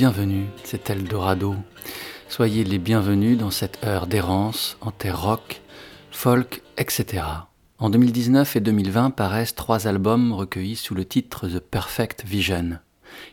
bienvenus, c'est Eldorado. Soyez les bienvenus dans cette heure d'errance en terre rock, folk, etc. En 2019 et 2020 paraissent trois albums recueillis sous le titre The Perfect Vision.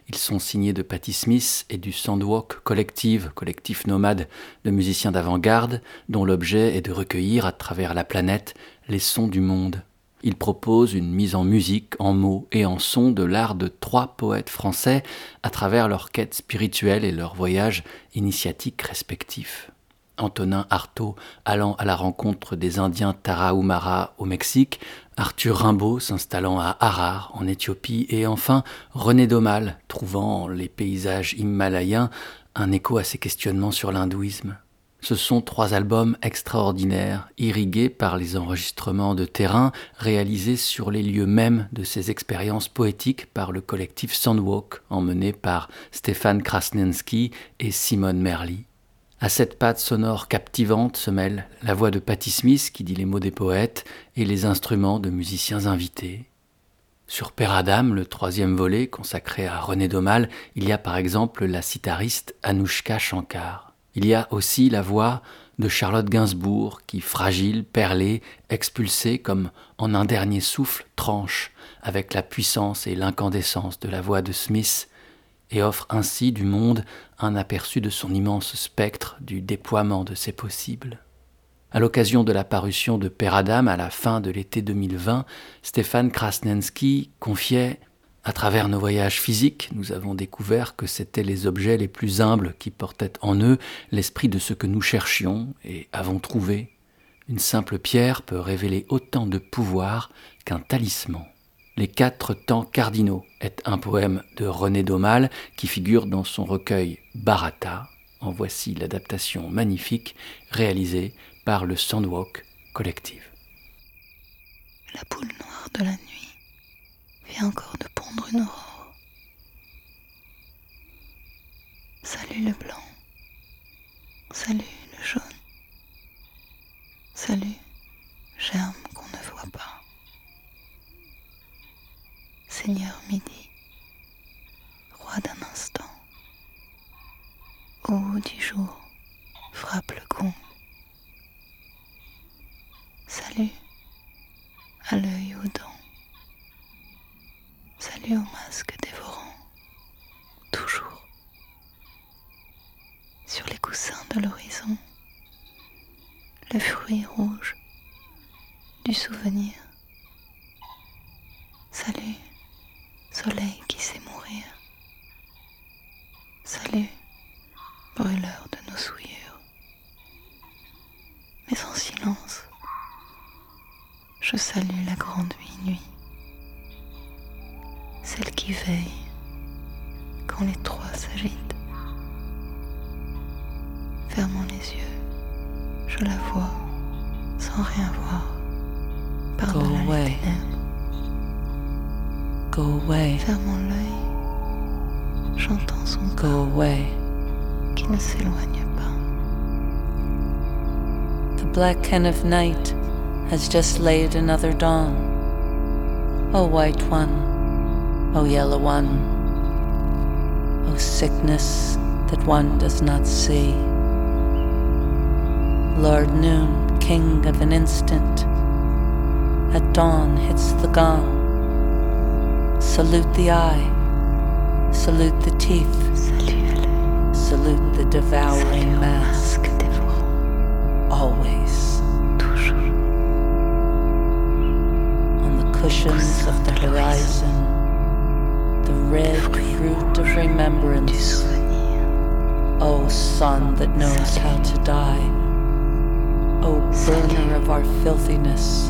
Ils sont signés de Patti Smith et du Sandwalk Collective, collectif nomade de musiciens d'avant-garde, dont l'objet est de recueillir à travers la planète les sons du monde. Il propose une mise en musique, en mots et en sons de l'art de trois poètes français à travers leur quête spirituelle et leur voyage initiatique respectifs. Antonin Artaud allant à la rencontre des Indiens Tarahumara au Mexique, Arthur Rimbaud s'installant à Harar en Éthiopie et enfin René Domal trouvant les paysages himalayens un écho à ses questionnements sur l'hindouisme. Ce sont trois albums extraordinaires, irrigués par les enregistrements de terrain réalisés sur les lieux mêmes de ces expériences poétiques par le collectif Sandwalk, emmené par Stéphane Krasnensky et Simone Merli. À cette patte sonore captivante se mêle la voix de Patti Smith qui dit les mots des poètes et les instruments de musiciens invités. Sur Père Adam, le troisième volet consacré à René Domal, il y a par exemple la sitariste Anouchka Shankar. Il y a aussi la voix de Charlotte Gainsbourg qui, fragile, perlée, expulsée comme en un dernier souffle, tranche avec la puissance et l'incandescence de la voix de Smith et offre ainsi du monde un aperçu de son immense spectre du déploiement de ses possibles. À l'occasion de la parution de Père Adam à la fin de l'été 2020, Stéphane Krasnensky confiait à travers nos voyages physiques, nous avons découvert que c'étaient les objets les plus humbles qui portaient en eux l'esprit de ce que nous cherchions et avons trouvé. Une simple pierre peut révéler autant de pouvoir qu'un talisman. Les quatre temps cardinaux est un poème de René Daumal qui figure dans son recueil Barata. En voici l'adaptation magnifique réalisée par le Sandwalk Collective. La boule noire de la nuit vient encore de pondre une aurore. Salut le blanc, salut le jaune, salut germe qu'on ne voit pas. Seigneur midi, roi d'un instant, au haut du jour, frappe le gong. Salut à l'œil aux dents. Salut au masque dévorant, toujours. Sur les coussins de l'horizon, le fruit rouge du souvenir. Salut, soleil qui sait mourir. Salut, brûleur de nos souillures. Mais en silence, je salue la grande minuit celle qui veille quand les trois s'agitent. Fermant les yeux, je la vois sans rien voir par-delà les ténèbres. Go away. Fermant l'œil, j'entends son Go away. qui ne s'éloigne pas. The black hen of night has just laid another dawn. O white one, O yellow one, O sickness that one does not see. Lord Noon, king of an instant, at dawn hits the gong. Salute the eye, salute the teeth, salute the devouring mask. Always. On the cushions of the horizon red fruit of remembrance. O sun that knows how to die. O burner of our filthiness.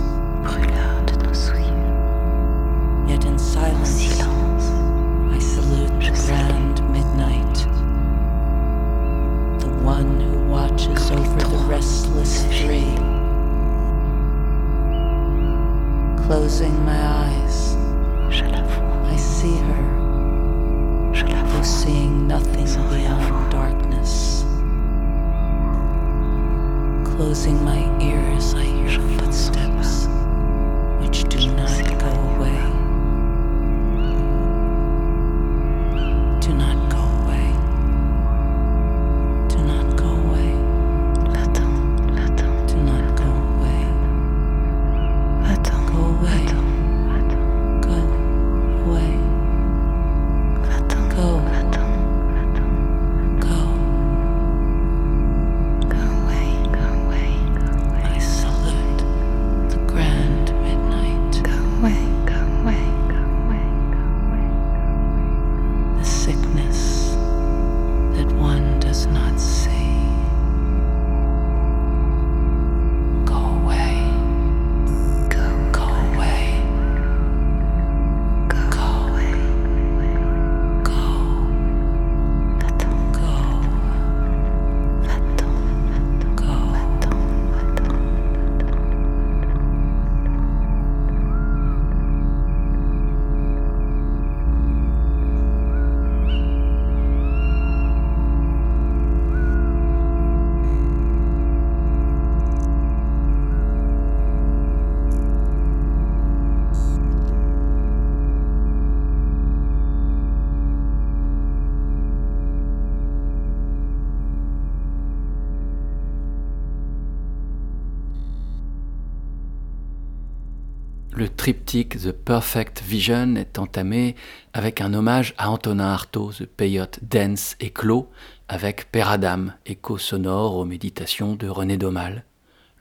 Triptyque The Perfect Vision est entamé avec un hommage à Antonin Artaud, The Peyote Dance et clos avec Père Adam, écho sonore aux méditations de René Daumal.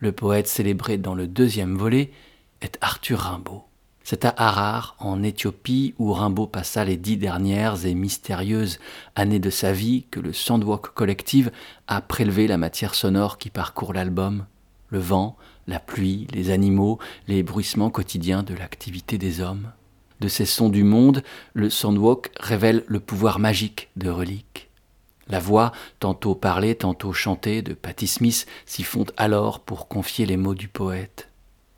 Le poète célébré dans le deuxième volet est Arthur Rimbaud. C'est à Harar, en Éthiopie, où Rimbaud passa les dix dernières et mystérieuses années de sa vie, que le Sandwalk Collective a prélevé la matière sonore qui parcourt l'album. Le vent, la pluie, les animaux, les bruissements quotidiens de l'activité des hommes. De ces sons du monde, le Sandwalk révèle le pouvoir magique de reliques. La voix, tantôt parlée, tantôt chantée, de Patti Smith s'y fond alors pour confier les mots du poète.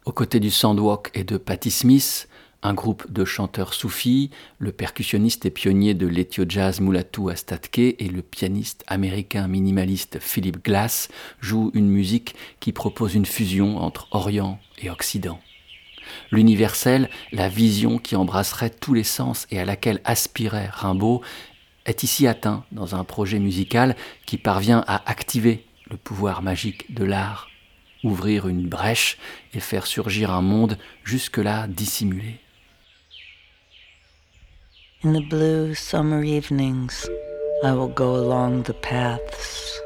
Aux côtés du Sandwalk et de Patti Smith, un groupe de chanteurs soufis, le percussionniste et pionnier de l'ethio jazz Mulatu Astatke et le pianiste américain minimaliste Philip Glass jouent une musique qui propose une fusion entre Orient et Occident. L'universel, la vision qui embrasserait tous les sens et à laquelle aspirait Rimbaud, est ici atteint dans un projet musical qui parvient à activer le pouvoir magique de l'art ouvrir une brèche et faire surgir un monde jusque-là dissimulé. In the blue summer evenings, I will go along the paths.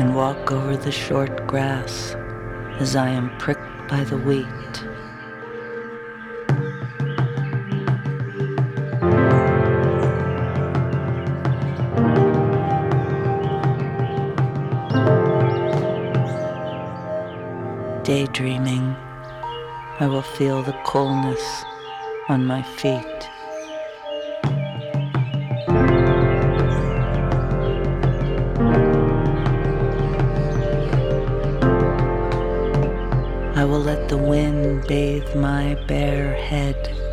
And walk over the short grass as I am pricked by the wheat. Daydreaming, I will feel the coolness on my feet. I will let the wind bathe my bare head.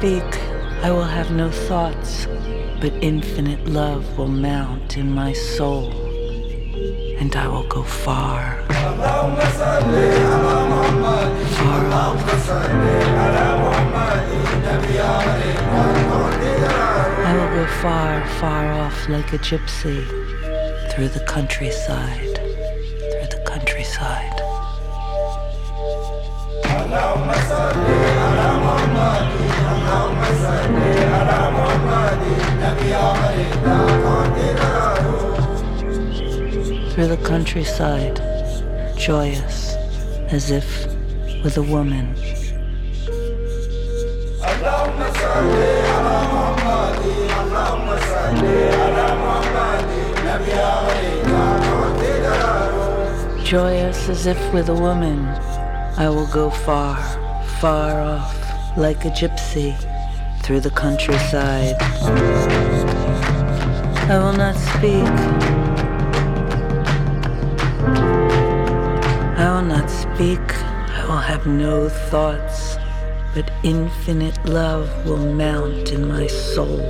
Speak, I will have no thoughts, but infinite love will mount in my soul, and I will go far. Far. I will go far, far off like a gypsy through the countryside, through the countryside. Through the countryside, joyous, as if with a woman. Joyous as if with a woman, I will go far, far off, like a gypsy, through the countryside. I will not speak. I will not speak. I will have no thoughts, but infinite love will mount in my soul.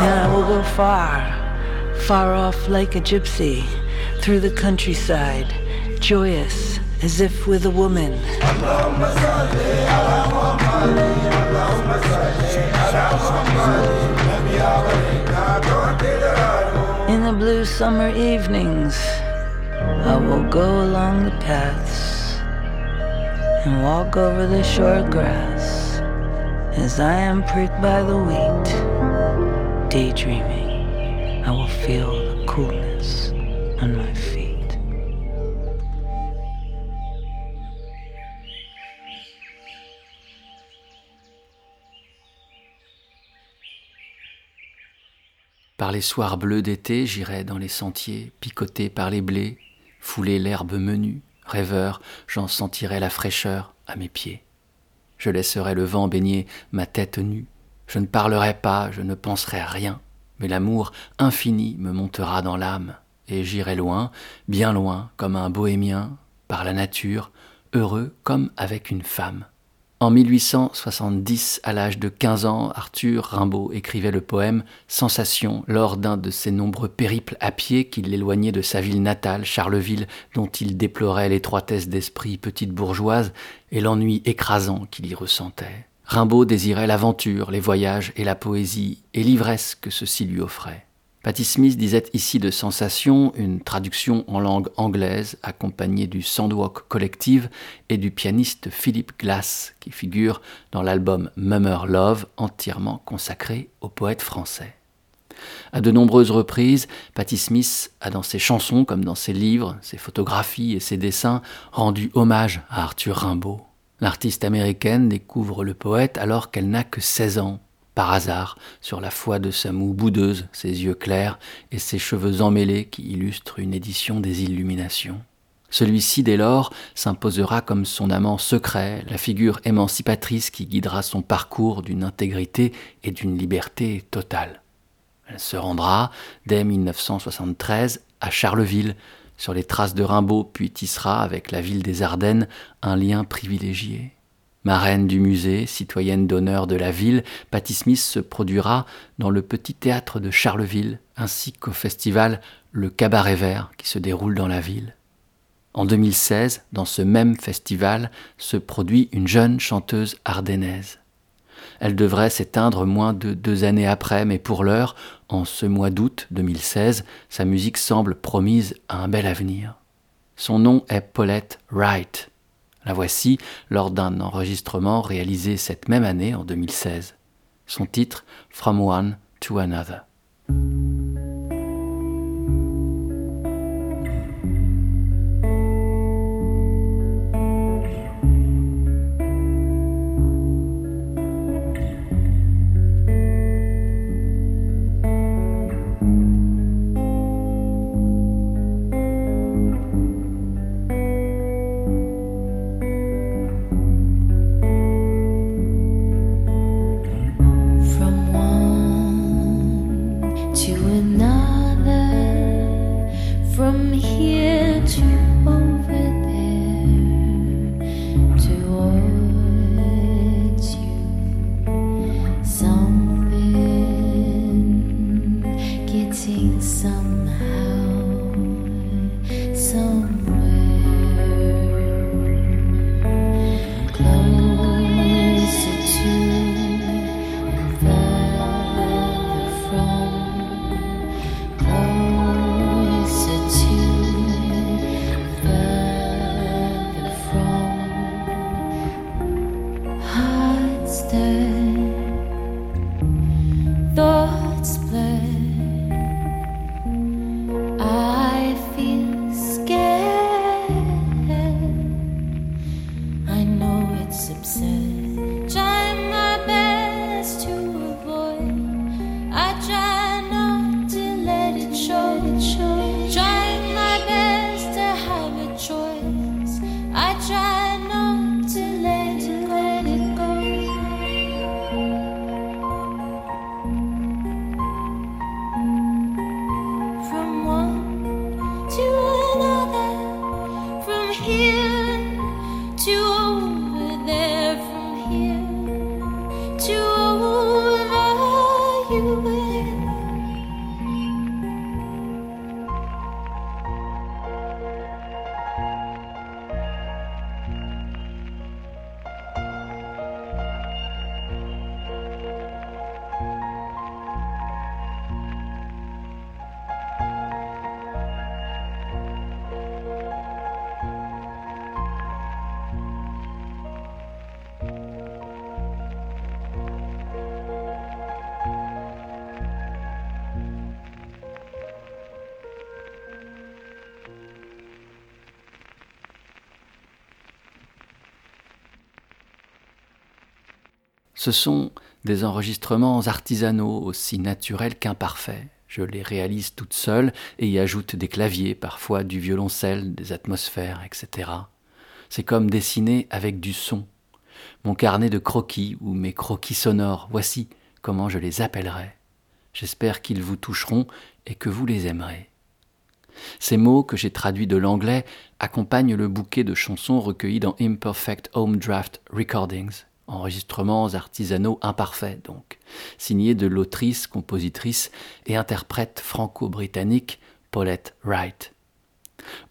And I will go far, far off like a gypsy, through the countryside, joyous as if with a woman. In the blue summer evenings, I will go along the paths and walk over the short grass as I am pricked by the wheat, daydreaming. I will feel the coolness on my feet. Par les soirs bleus d'été, j'irai dans les sentiers, picoté par les blés, fouler l'herbe menue, rêveur, j'en sentirai la fraîcheur à mes pieds. Je laisserai le vent baigner ma tête nue, je ne parlerai pas, je ne penserai rien, mais l'amour infini me montera dans l'âme, et j'irai loin, bien loin, comme un bohémien, par la nature, heureux comme avec une femme. En 1870, à l'âge de 15 ans, Arthur Rimbaud écrivait le poème Sensation lors d'un de ses nombreux périples à pied qui l'éloignaient de sa ville natale, Charleville, dont il déplorait l'étroitesse d'esprit petite bourgeoise et l'ennui écrasant qu'il y ressentait. Rimbaud désirait l'aventure, les voyages et la poésie, et l'ivresse que ceci lui offrait. Patty Smith disait ici de Sensation une traduction en langue anglaise accompagnée du Sandwalk Collective et du pianiste Philip Glass qui figure dans l'album Mummer Love entièrement consacré au poète français. À de nombreuses reprises, Patti Smith a dans ses chansons comme dans ses livres, ses photographies et ses dessins rendu hommage à Arthur Rimbaud. L'artiste américaine découvre le poète alors qu'elle n'a que 16 ans par hasard, sur la foi de sa moue boudeuse, ses yeux clairs et ses cheveux emmêlés qui illustrent une édition des Illuminations. Celui-ci, dès lors, s'imposera comme son amant secret, la figure émancipatrice qui guidera son parcours d'une intégrité et d'une liberté totale. Elle se rendra, dès 1973, à Charleville, sur les traces de Rimbaud, puis tissera avec la ville des Ardennes un lien privilégié. Marraine du musée, citoyenne d'honneur de la ville, Patty Smith se produira dans le petit théâtre de Charleville, ainsi qu'au festival Le Cabaret Vert qui se déroule dans la ville. En 2016, dans ce même festival, se produit une jeune chanteuse ardennaise. Elle devrait s'éteindre moins de deux années après, mais pour l'heure, en ce mois d'août 2016, sa musique semble promise à un bel avenir. Son nom est Paulette Wright. La voici lors d'un enregistrement réalisé cette même année, en 2016. Son titre, From One to Another. try. Ce sont des enregistrements artisanaux aussi naturels qu'imparfaits. Je les réalise toute seule et y ajoute des claviers, parfois du violoncelle, des atmosphères, etc. C'est comme dessiner avec du son. Mon carnet de croquis ou mes croquis sonores, voici comment je les appellerai. J'espère qu'ils vous toucheront et que vous les aimerez. Ces mots, que j'ai traduits de l'anglais, accompagnent le bouquet de chansons recueillies dans Imperfect Home Draft Recordings, enregistrements artisanaux imparfaits donc, signés de l'autrice, compositrice et interprète franco-britannique Paulette Wright.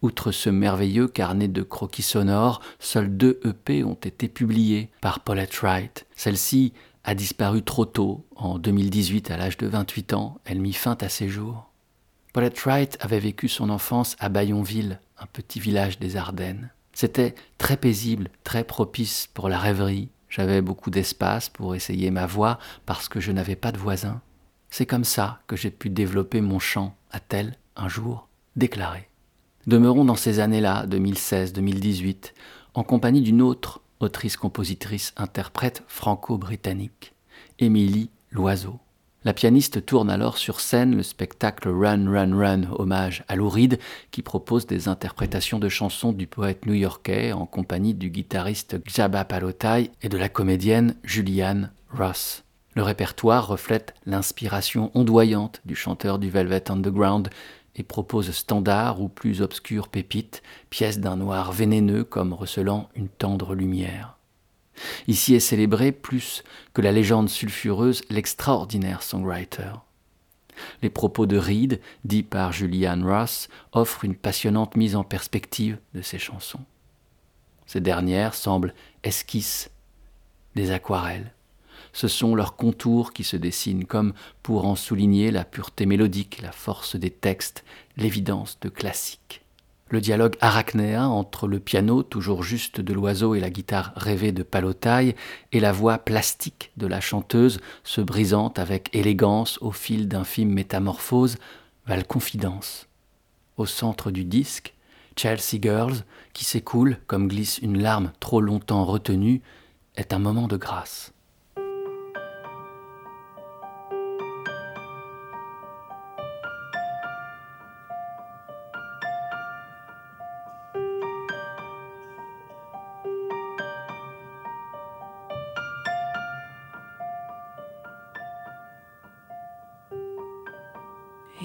Outre ce merveilleux carnet de croquis sonores, seuls deux EP ont été publiés par Paulette Wright. Celle-ci a disparu trop tôt, en 2018 à l'âge de 28 ans, elle mit fin à ses jours. Paulette Wright avait vécu son enfance à Bayonville, un petit village des Ardennes. C'était très paisible, très propice pour la rêverie. J'avais beaucoup d'espace pour essayer ma voix parce que je n'avais pas de voisins. C'est comme ça que j'ai pu développer mon chant, a-t-elle un jour déclaré. Demeurons dans ces années-là, 2016-2018, en compagnie d'une autre autrice-compositrice-interprète franco-britannique, Émilie Loiseau. La pianiste tourne alors sur scène le spectacle Run Run Run, hommage à Louride, qui propose des interprétations de chansons du poète new-yorkais en compagnie du guitariste Xaba Palotai et de la comédienne Julianne Ross. Le répertoire reflète l'inspiration ondoyante du chanteur du Velvet Underground et propose standards ou plus obscures pépites, pièces d'un noir vénéneux comme recelant une tendre lumière. Ici est célébré plus que la légende sulfureuse l'extraordinaire songwriter. Les propos de Reed, dits par Julianne Ross, offrent une passionnante mise en perspective de ces chansons. Ces dernières semblent esquisses, des aquarelles. Ce sont leurs contours qui se dessinent comme pour en souligner la pureté mélodique, la force des textes, l'évidence de classiques le dialogue arachnéen entre le piano toujours juste de l'oiseau et la guitare rêvée de Palotaille et la voix plastique de la chanteuse se brisant avec élégance au fil d'infimes métamorphoses valent confidence. Au centre du disque, Chelsea Girls, qui s'écoule comme glisse une larme trop longtemps retenue, est un moment de grâce.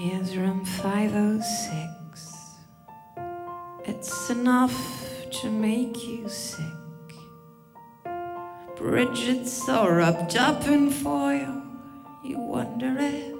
Here's room 506. It's enough to make you sick. Bridget's so wrapped up in foil, you wonder if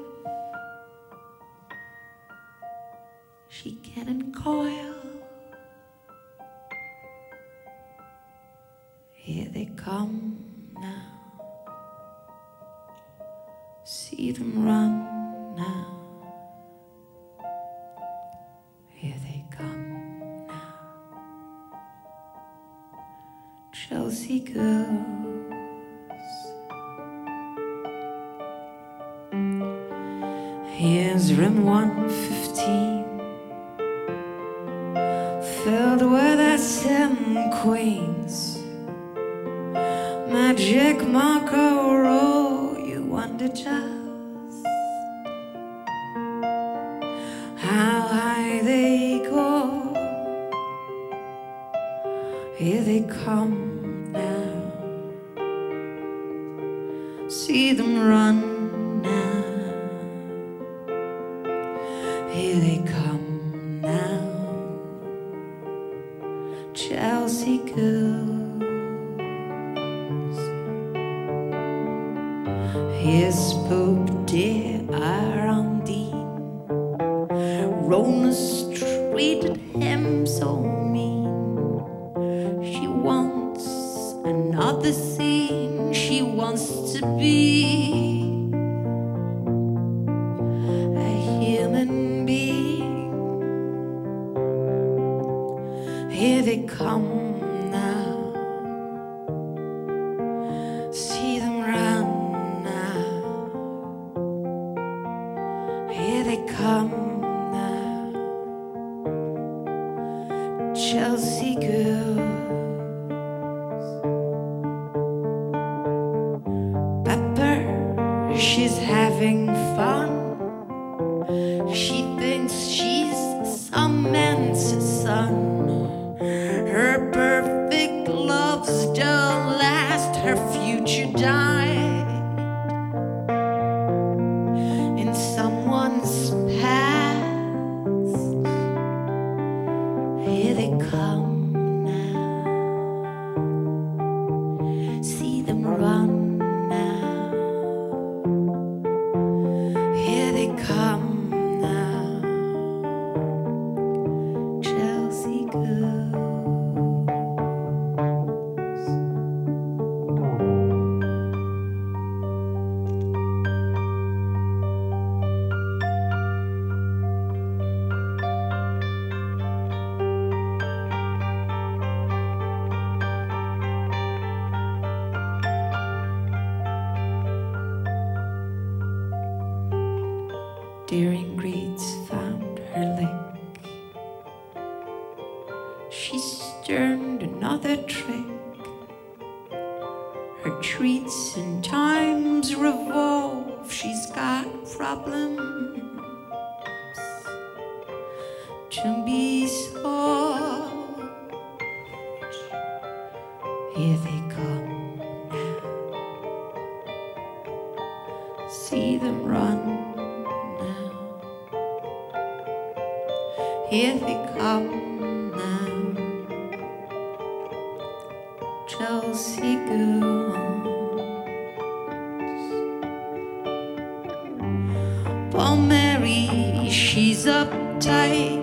Here they come see them run now. Here they come now, Chelsea girls. Poor Mary, she's uptight.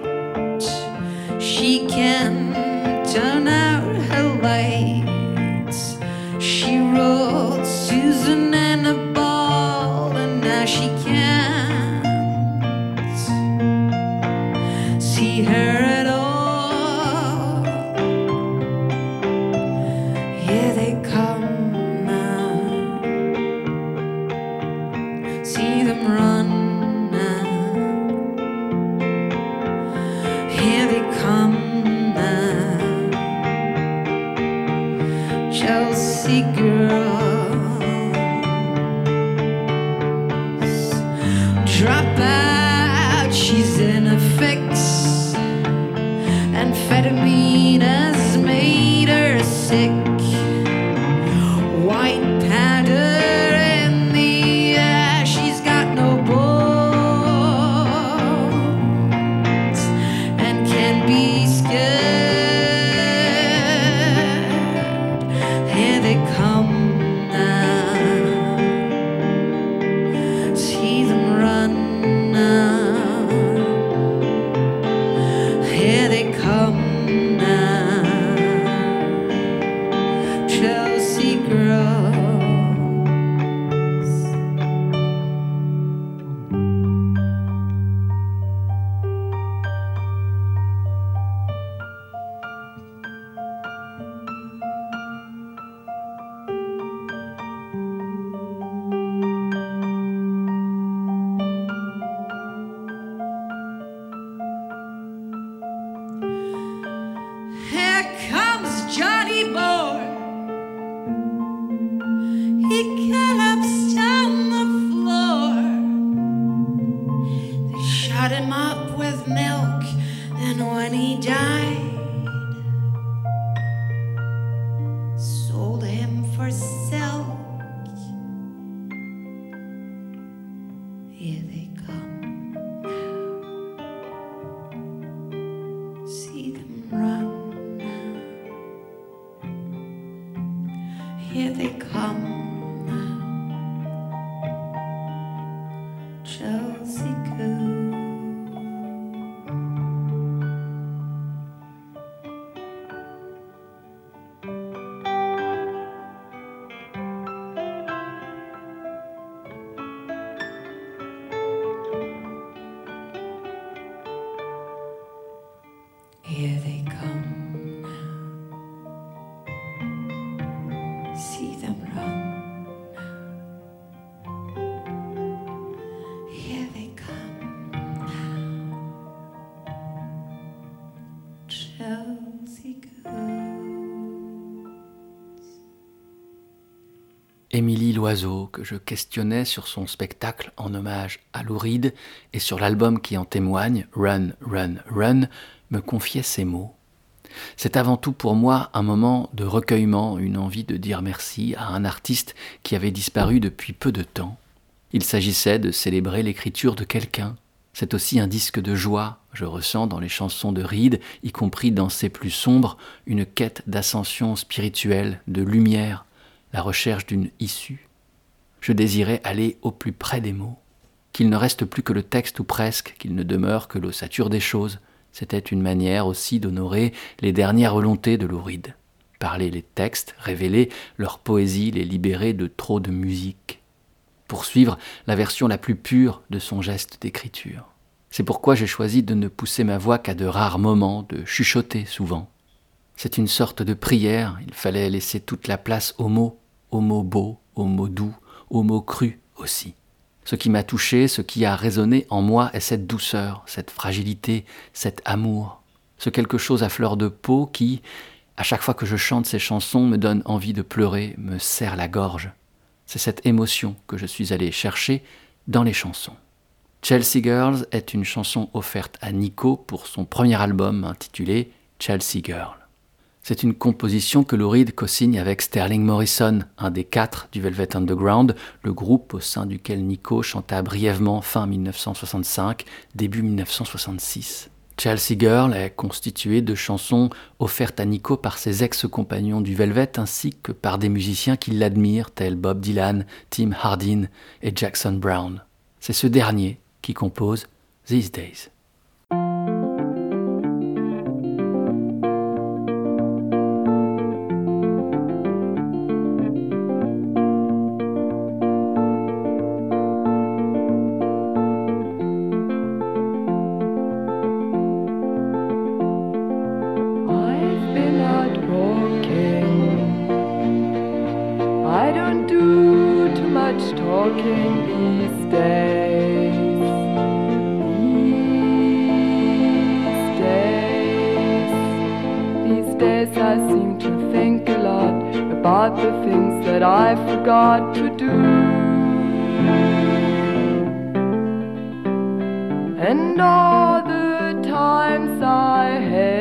Que je questionnais sur son spectacle en hommage à Louride et sur l'album qui en témoigne, Run, Run, Run, me confiait ces mots. C'est avant tout pour moi un moment de recueillement, une envie de dire merci à un artiste qui avait disparu depuis peu de temps. Il s'agissait de célébrer l'écriture de quelqu'un. C'est aussi un disque de joie, Je ressens dans les chansons de Reed, y compris dans ses plus sombres, une quête d'ascension spirituelle, de lumière, la recherche d'une issue. Je désirais aller au plus près des mots, qu'il ne reste plus que le texte ou presque, qu'il ne demeure que l'ossature des choses. C'était une manière aussi d'honorer les dernières volontés de Louride. Parler les textes, révéler leur poésie, les libérer de trop de musique. Poursuivre la version la plus pure de son geste d'écriture. C'est pourquoi j'ai choisi de ne pousser ma voix qu'à de rares moments, de chuchoter souvent. C'est une sorte de prière, il fallait laisser toute la place aux mots, aux mots beaux, aux mots doux, aux mots crus aussi. Ce qui m'a touché, ce qui a résonné en moi est cette douceur, cette fragilité, cet amour, ce quelque chose à fleur de peau qui, à chaque fois que je chante ces chansons, me donne envie de pleurer, me serre la gorge. C'est cette émotion que je suis allé chercher dans les chansons. Chelsea Girls est une chanson offerte à Nico pour son premier album intitulé Chelsea Girl. C'est une composition que Lou Reed co-signe avec Sterling Morrison, un des quatre du Velvet Underground, le groupe au sein duquel Nico chanta brièvement fin 1965, début 1966. Chelsea Girl est constituée de chansons offertes à Nico par ses ex-compagnons du Velvet ainsi que par des musiciens qui l'admirent tels Bob Dylan, Tim Hardin et Jackson Brown. C'est ce dernier qui compose These Days. much talking these days. These days. These days I seem to think a lot about the things that I forgot to do. And all the times I had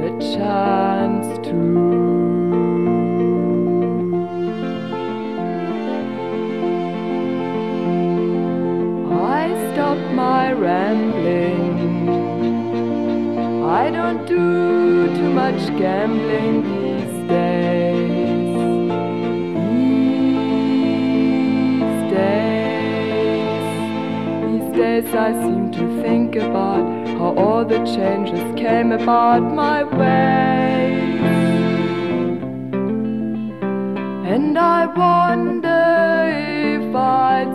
the chance to. my rambling. I don't do too much gambling these days. These days. These days I seem to think about how all the changes came about my way. And I wonder if I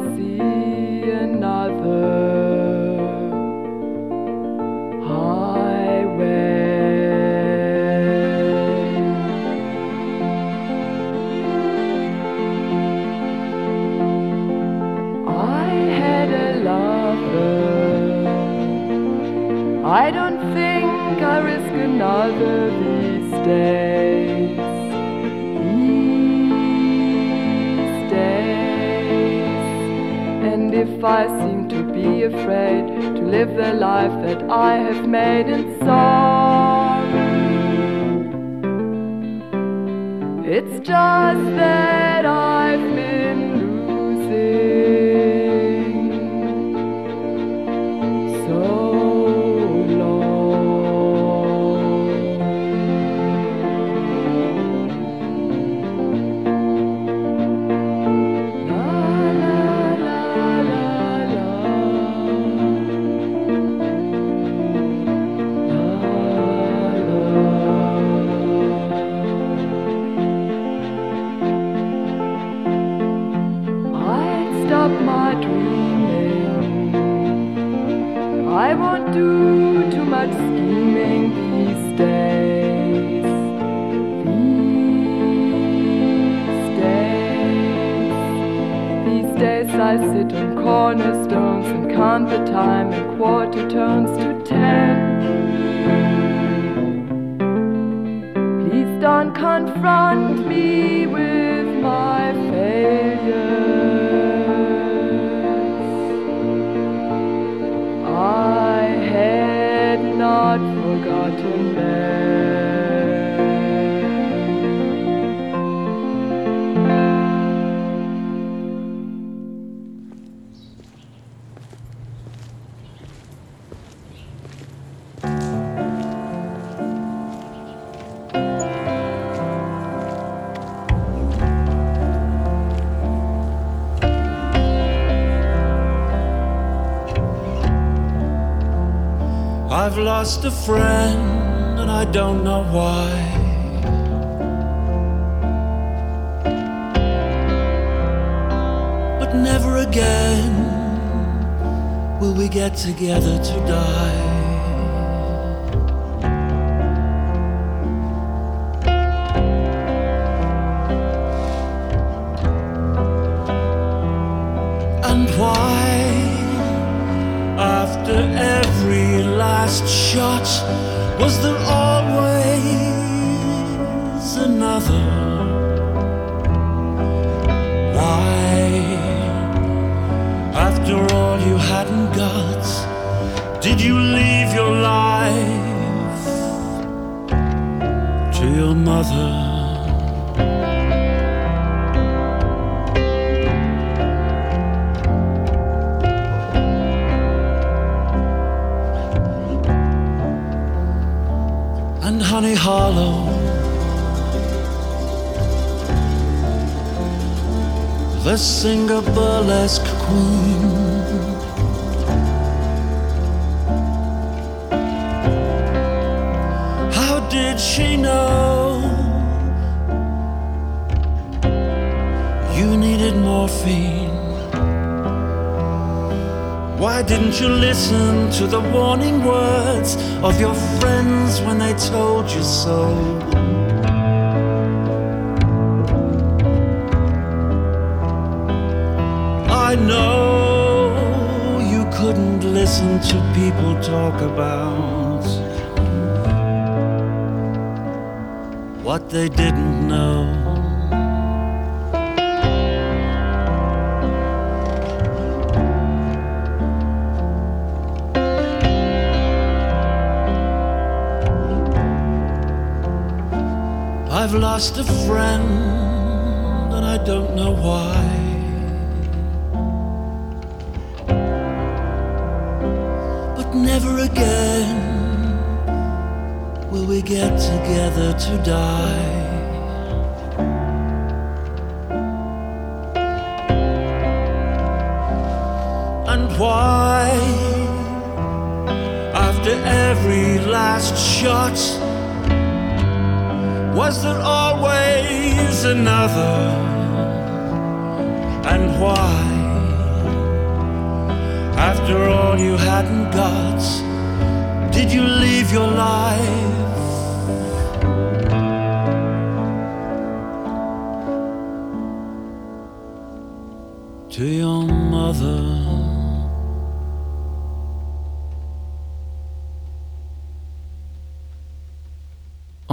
seem to be afraid to live the life that I have made in song. It's just that lost a friend and I don't know why. But never again will we get together to die. And why, after every last shot, was there always another? Why, after all you hadn't got, did you leave your life to your mother? Honey Hollow. The singer burlesque queen. How did she know you needed morphine? Why didn't you listen to the warning words of your friends when they told you so? I know you couldn't listen to people talk about what they didn't know. I've lost a friend and I don't know why. But never again will we get together to die. And why, after every last shot, was there always another? And why, after all you hadn't got, did you leave your life? To your mother.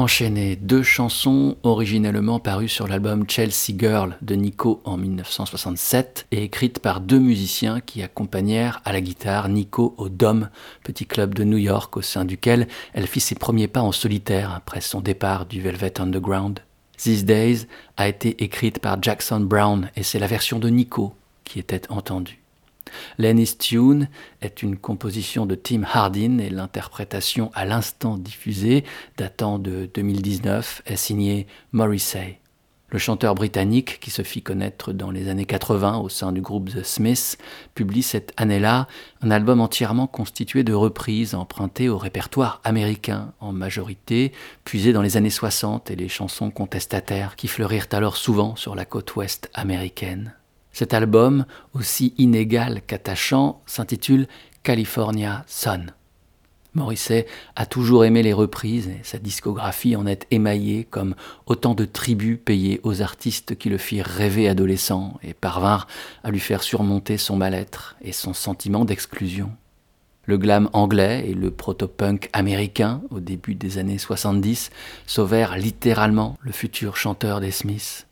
Enchaîné deux chansons originellement parues sur l'album Chelsea Girl de Nico en 1967 et écrites par deux musiciens qui accompagnèrent à la guitare Nico au Dome, petit club de New York au sein duquel elle fit ses premiers pas en solitaire après son départ du Velvet Underground. These Days a été écrite par Jackson Brown et c'est la version de Nico qui était entendue. Lenny's Tune est une composition de Tim Hardin et l'interprétation à l'instant diffusée, datant de 2019, est signée Morrissey. Le chanteur britannique, qui se fit connaître dans les années 80 au sein du groupe The Smiths, publie cette année-là un album entièrement constitué de reprises empruntées au répertoire américain, en majorité puisées dans les années 60 et les chansons contestataires qui fleurirent alors souvent sur la côte ouest américaine. Cet album, aussi inégal qu'attachant, s'intitule California Sun. Morrissey a toujours aimé les reprises et sa discographie en est émaillée comme autant de tributs payés aux artistes qui le firent rêver adolescent et parvinrent à lui faire surmonter son mal-être et son sentiment d'exclusion. Le glam anglais et le proto-punk américain au début des années 70 sauvèrent littéralement le futur chanteur des Smiths.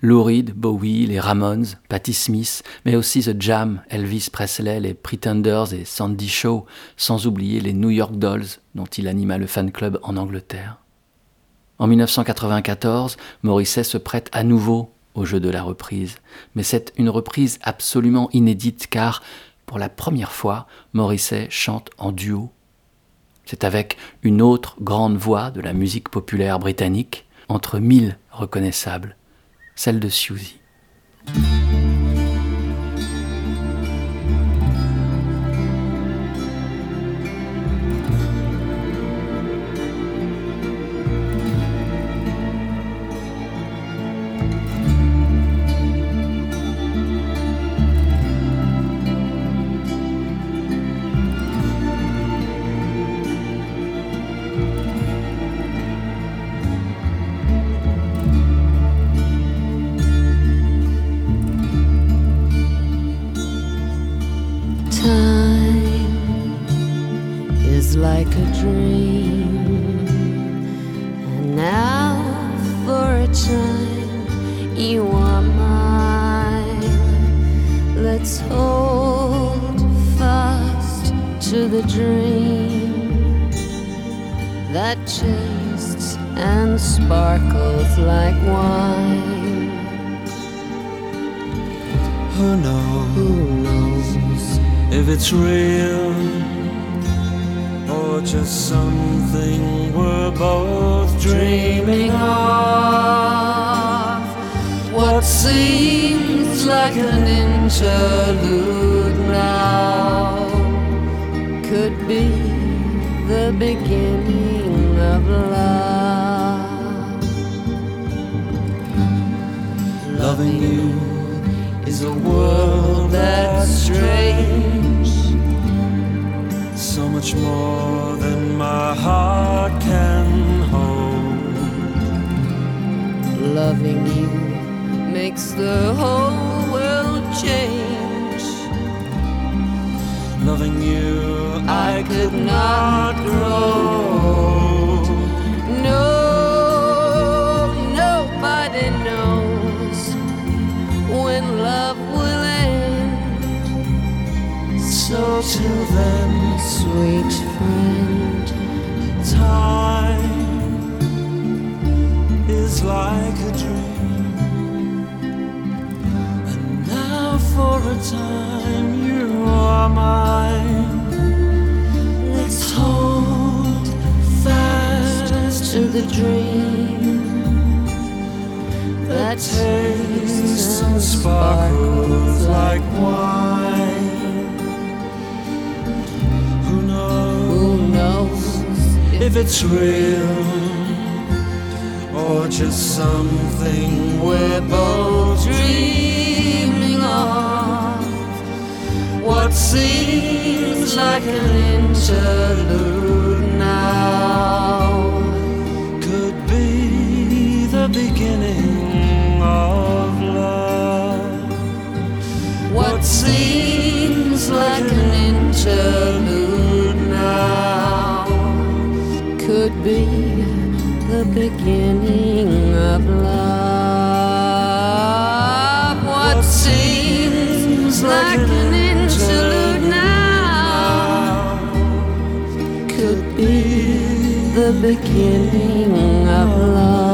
Lou Bowie, les Ramones, Patti Smith, mais aussi The Jam, Elvis Presley, les Pretenders et Sandy Shaw, sans oublier les New York Dolls dont il anima le fan club en Angleterre. En 1994, Morrissey se prête à nouveau au jeu de la reprise, mais c'est une reprise absolument inédite car, pour la première fois, Morrissey chante en duo. C'est avec une autre grande voix de la musique populaire britannique, entre mille reconnaissables, celle de Suzy. An interlude now could be the beginning of love. Loving you is a world that's strange, so much more than my heart can hold. Loving you makes the whole change. Loving you, I could not grow. No, nobody knows when love will end. so till then, Sweet friend, time is like for a time, you are mine. Let's hold fast to the dream that tastes and sparkles like wine. Who knows Who knows if it's real or just something we're both dreaming of? What seems like an interlude now could be the beginning of love. What seems like an interlude now could be the beginning of love. Beginning of love.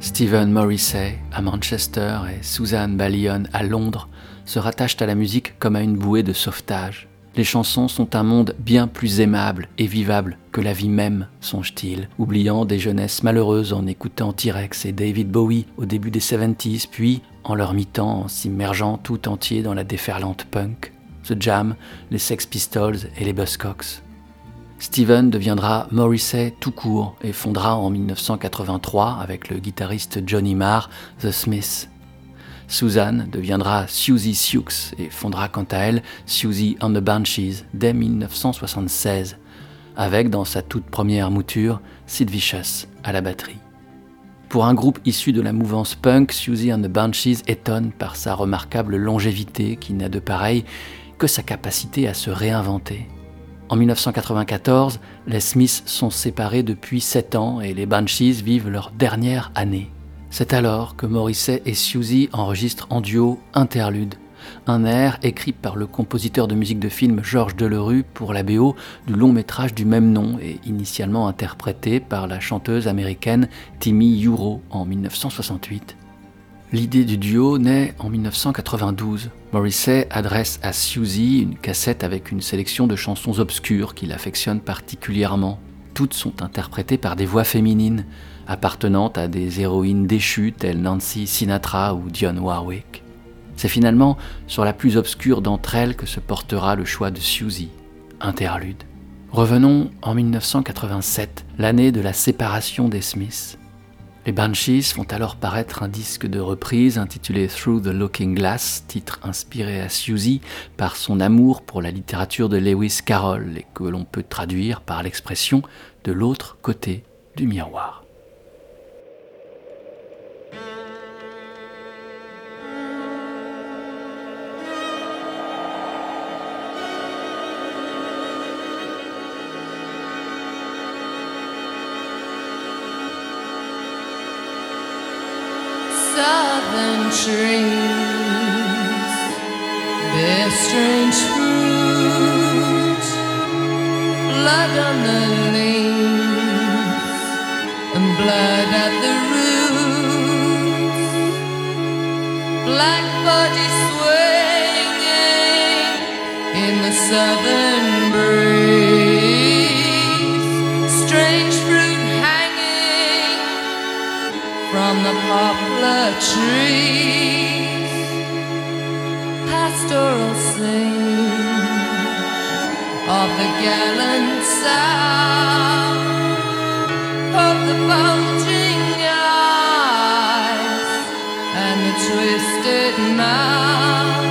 Stephen Morrissey à Manchester et Susan Ballion à Londres se rattachent à la musique comme à une bouée de sauvetage. Les chansons sont un monde bien plus aimable et vivable que la vie même, songe-t-il, oubliant des jeunesses malheureuses en écoutant T-Rex et David Bowie au début des 70s, puis en leur mi-temps en s'immergeant tout entier dans la déferlante punk, The Jam, les Sex Pistols et les Buzzcocks. Steven deviendra Morrissey tout court et fondera en 1983 avec le guitariste Johnny Marr The Smiths. Suzanne deviendra Susie Sioux et fondera quant à elle Susie and the Banshees dès 1976, avec dans sa toute première mouture Sid Vicious à la batterie. Pour un groupe issu de la mouvance punk, Susie and the Banshees étonne par sa remarquable longévité qui n'a de pareil que sa capacité à se réinventer. En 1994, les Smiths sont séparés depuis 7 ans et les Banshees vivent leur dernière année. C'est alors que Morrissey et Susie enregistrent en duo Interlude, un air écrit par le compositeur de musique de film Georges Delerue pour la BO du long métrage du même nom et initialement interprété par la chanteuse américaine Timmy Euro en 1968. L'idée du duo naît en 1992. Morrissey adresse à Susie une cassette avec une sélection de chansons obscures qu'il affectionne particulièrement. Toutes sont interprétées par des voix féminines, appartenant à des héroïnes déchues telles Nancy Sinatra ou Dionne Warwick. C'est finalement sur la plus obscure d'entre elles que se portera le choix de Susie, Interlude. Revenons en 1987, l'année de la séparation des Smiths. Les Banshees font alors paraître un disque de reprise intitulé Through the Looking Glass, titre inspiré à Susie par son amour pour la littérature de Lewis Carroll et que l'on peut traduire par l'expression de l'autre côté du miroir. Strange fruit, blood on the leaves and blood at the roots, black body swinging in the southern from the poplar trees, pastoral scene of the gallant sound of the bulging eyes and the twisted mouth,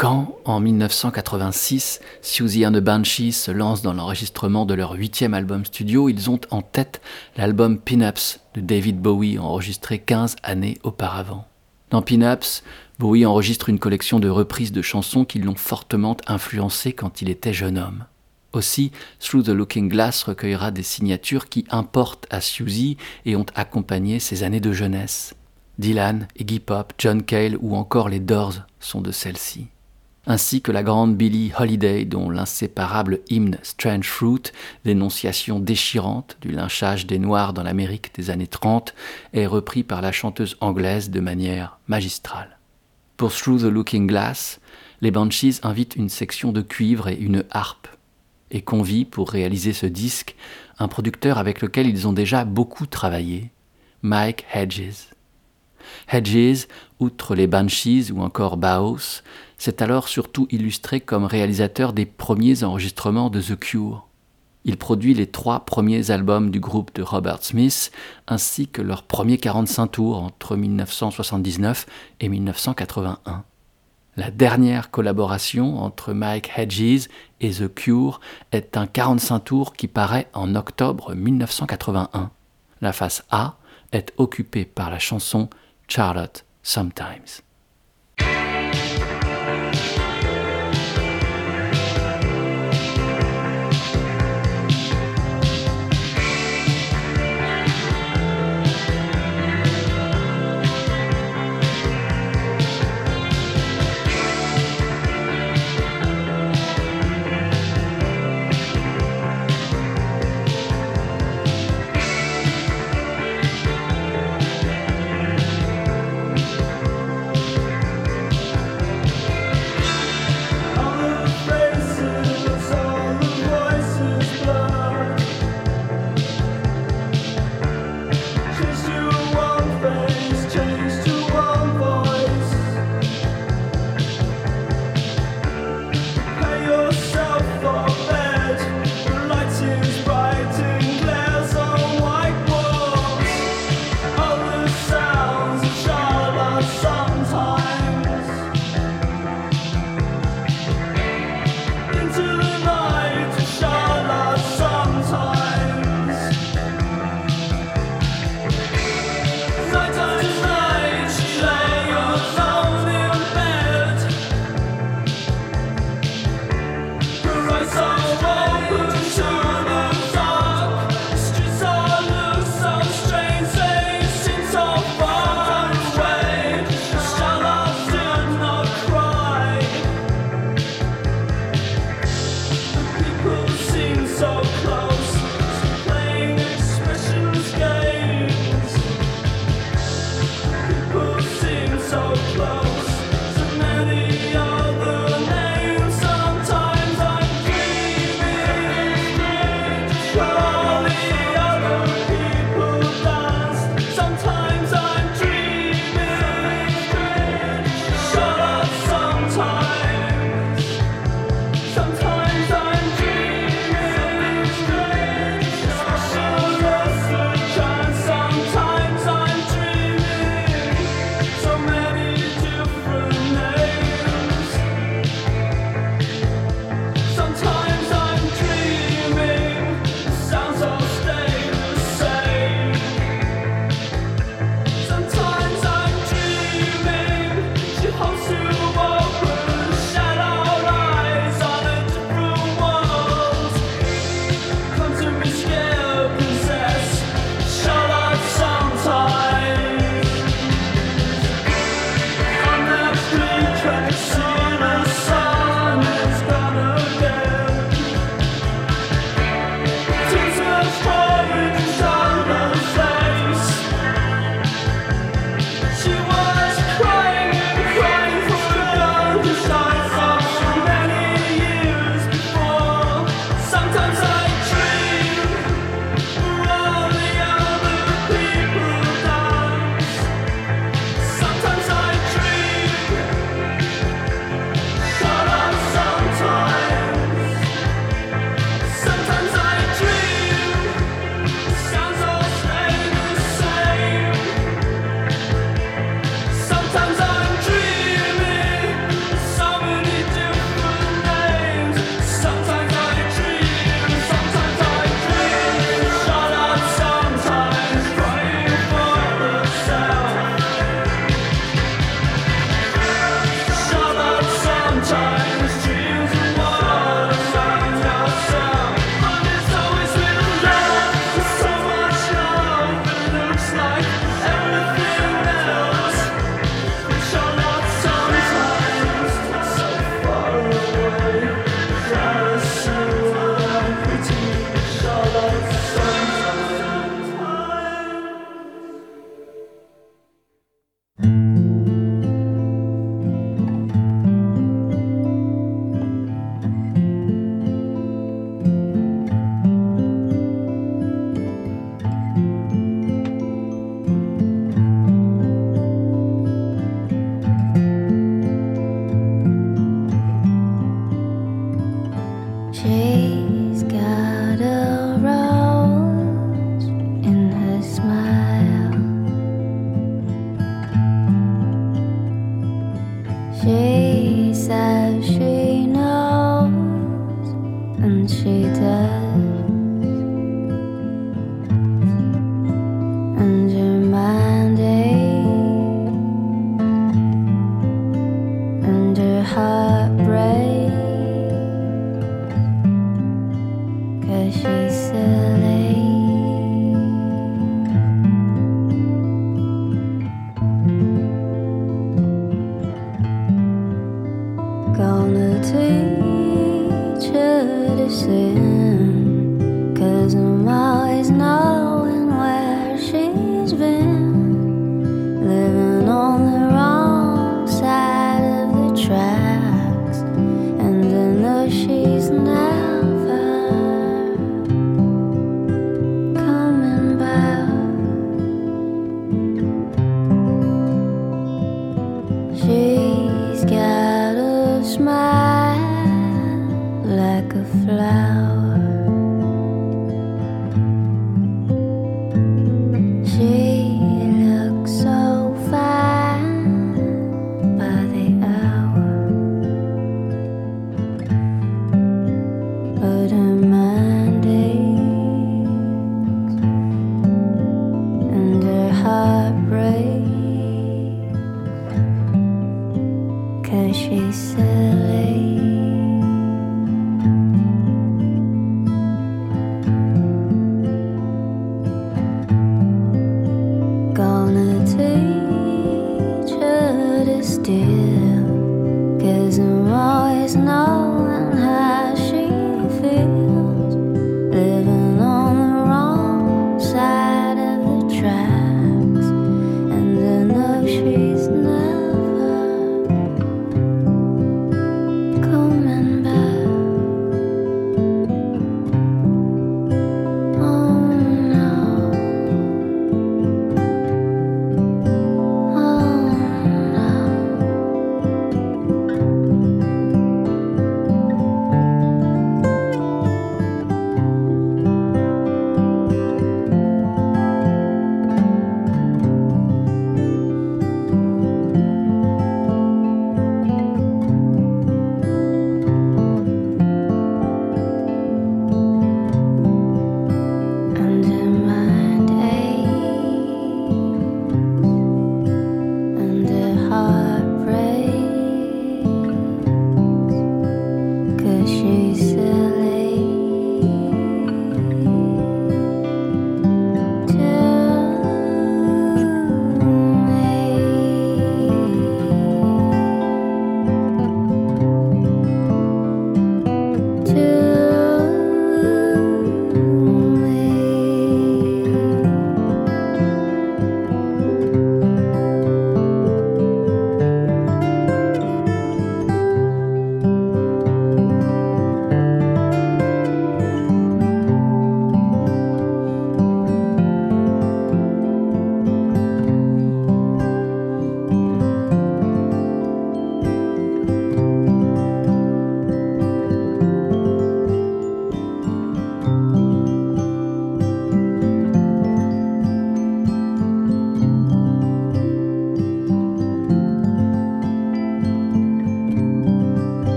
Quand, en 1986, Susie and the Banshees se lancent dans l'enregistrement de leur huitième album studio, ils ont en tête l'album Pin-Ups de David Bowie, enregistré 15 années auparavant. Dans Pin-Ups, Bowie enregistre une collection de reprises de chansons qui l'ont fortement influencé quand il était jeune homme. Aussi, Through the Looking Glass recueillera des signatures qui importent à Susie et ont accompagné ses années de jeunesse. Dylan, Iggy Pop, John Cale ou encore les Doors sont de celles-ci ainsi que la grande Billie Holiday dont l'inséparable hymne Strange Fruit, dénonciation déchirante du lynchage des Noirs dans l'Amérique des années 30, est repris par la chanteuse anglaise de manière magistrale. Pour Through the Looking Glass, les Banshees invitent une section de cuivre et une harpe, et convient pour réaliser ce disque un producteur avec lequel ils ont déjà beaucoup travaillé, Mike Hedges. Hedges, outre les Banshees ou encore Baos, s'est alors surtout illustré comme réalisateur des premiers enregistrements de The Cure. Il produit les trois premiers albums du groupe de Robert Smith, ainsi que leurs premiers 45 tours entre 1979 et 1981. La dernière collaboration entre Mike Hedges et The Cure est un 45 tours qui paraît en octobre 1981. La face A est occupée par la chanson Charlotte Sometimes.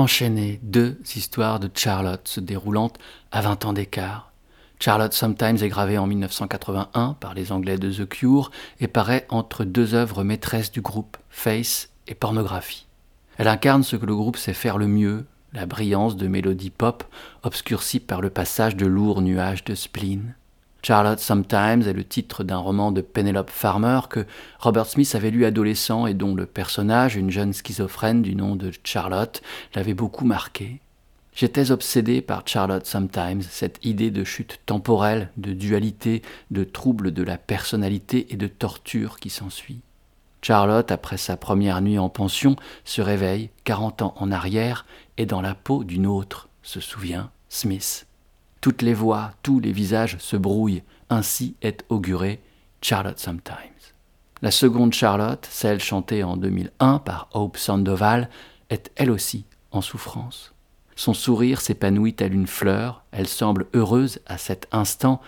Enchaîner deux histoires de Charlotte se déroulant à 20 ans d'écart. Charlotte Sometimes est gravée en 1981 par les Anglais de The Cure et paraît entre deux œuvres maîtresses du groupe, Face et Pornographie. Elle incarne ce que le groupe sait faire le mieux, la brillance de mélodies pop obscurcie par le passage de lourds nuages de spleen. Charlotte Sometimes est le titre d'un roman de Penelope Farmer que Robert Smith avait lu adolescent et dont le personnage, une jeune schizophrène du nom de Charlotte, l'avait beaucoup marqué. J'étais obsédé par Charlotte Sometimes, cette idée de chute temporelle, de dualité, de trouble de la personnalité et de torture qui s'ensuit. Charlotte, après sa première nuit en pension, se réveille, quarante ans en arrière, et dans la peau d'une autre, se souvient Smith. Toutes les voix, tous les visages se brouillent, ainsi est augurée Charlotte Sometimes. La seconde Charlotte, celle chantée en 2001 par Hope Sandoval, est elle aussi en souffrance. Son sourire s'épanouit tel une fleur, elle semble heureuse à cet instant,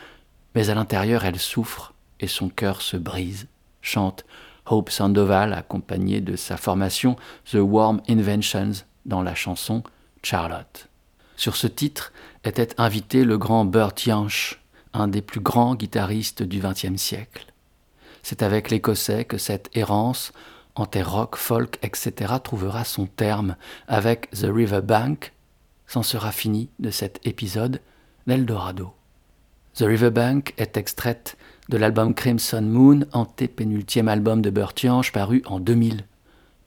mais à l'intérieur elle souffre et son cœur se brise, chante Hope Sandoval, accompagnée de sa formation The Warm Inventions dans la chanson Charlotte. Sur ce titre était invité le grand Burt Jansch, un des plus grands guitaristes du XXe siècle. C'est avec l'Écossais que cette errance, en terre rock, folk, etc., trouvera son terme, avec The River Bank, s'en sera fini de cet épisode d'Eldorado. The Riverbank est extraite de l'album Crimson Moon, antépénultième album de Burt Jansch paru en 2000.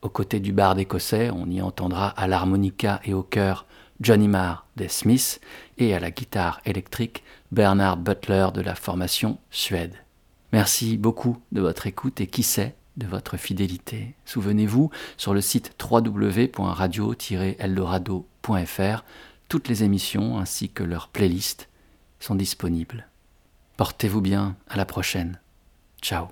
Aux côtés du barde écossais, on y entendra à l'harmonica et au chœur Johnny Marr des Smiths et à la guitare électrique Bernard Butler de la formation Suède. Merci beaucoup de votre écoute et qui sait de votre fidélité. Souvenez-vous, sur le site www.radio-eldorado.fr, toutes les émissions ainsi que leurs playlists sont disponibles. Portez-vous bien, à la prochaine. Ciao.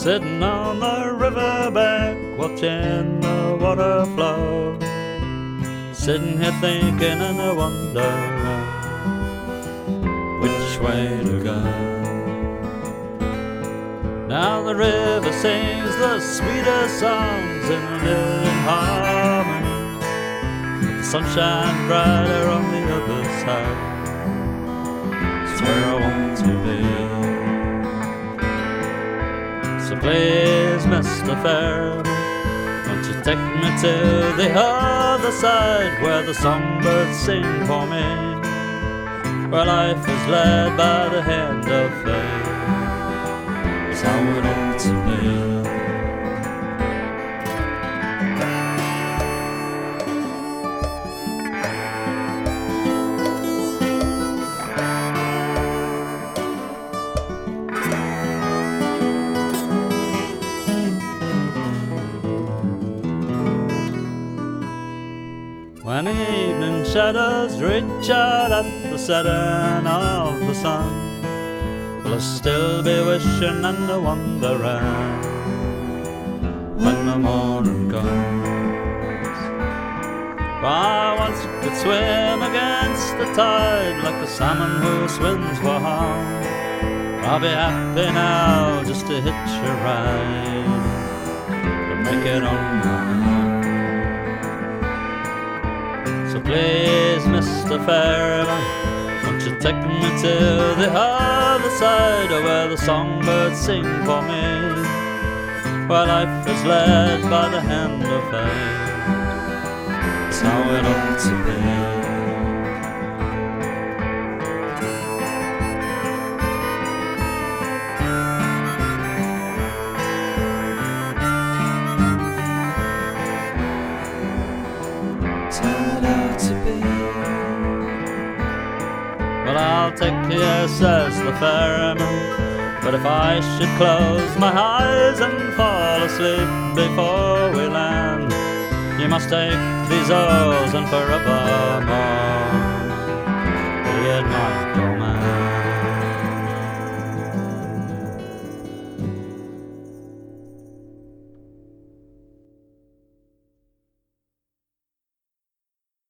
Sitting on the riverbank, watching the water flow. Sitting here thinking and I wonder which way to go. Now the river sings the sweetest songs in a million harmonies. The sunshine brighter on the other side. It's where I want to be. Please, Mr. Fairman, won't you take me to the other side where the songbirds sing for me? where life is led by the hand of fate. It's how shadows reach out at the setting of the sun, will I still be wishing and wondering when the morning comes? I once could swim against the tide like a salmon who swims for harm. I'll be happy now just to hitch a ride to make it on please, Mr. Fairman, won't you take me to the other side where the songbirds sing for me? Where life is led by the hand of fate. It's how it ought to be. says the pheromone. But if I should close my eyes and fall asleep before we land, you must take these oars and forevermore. Good night.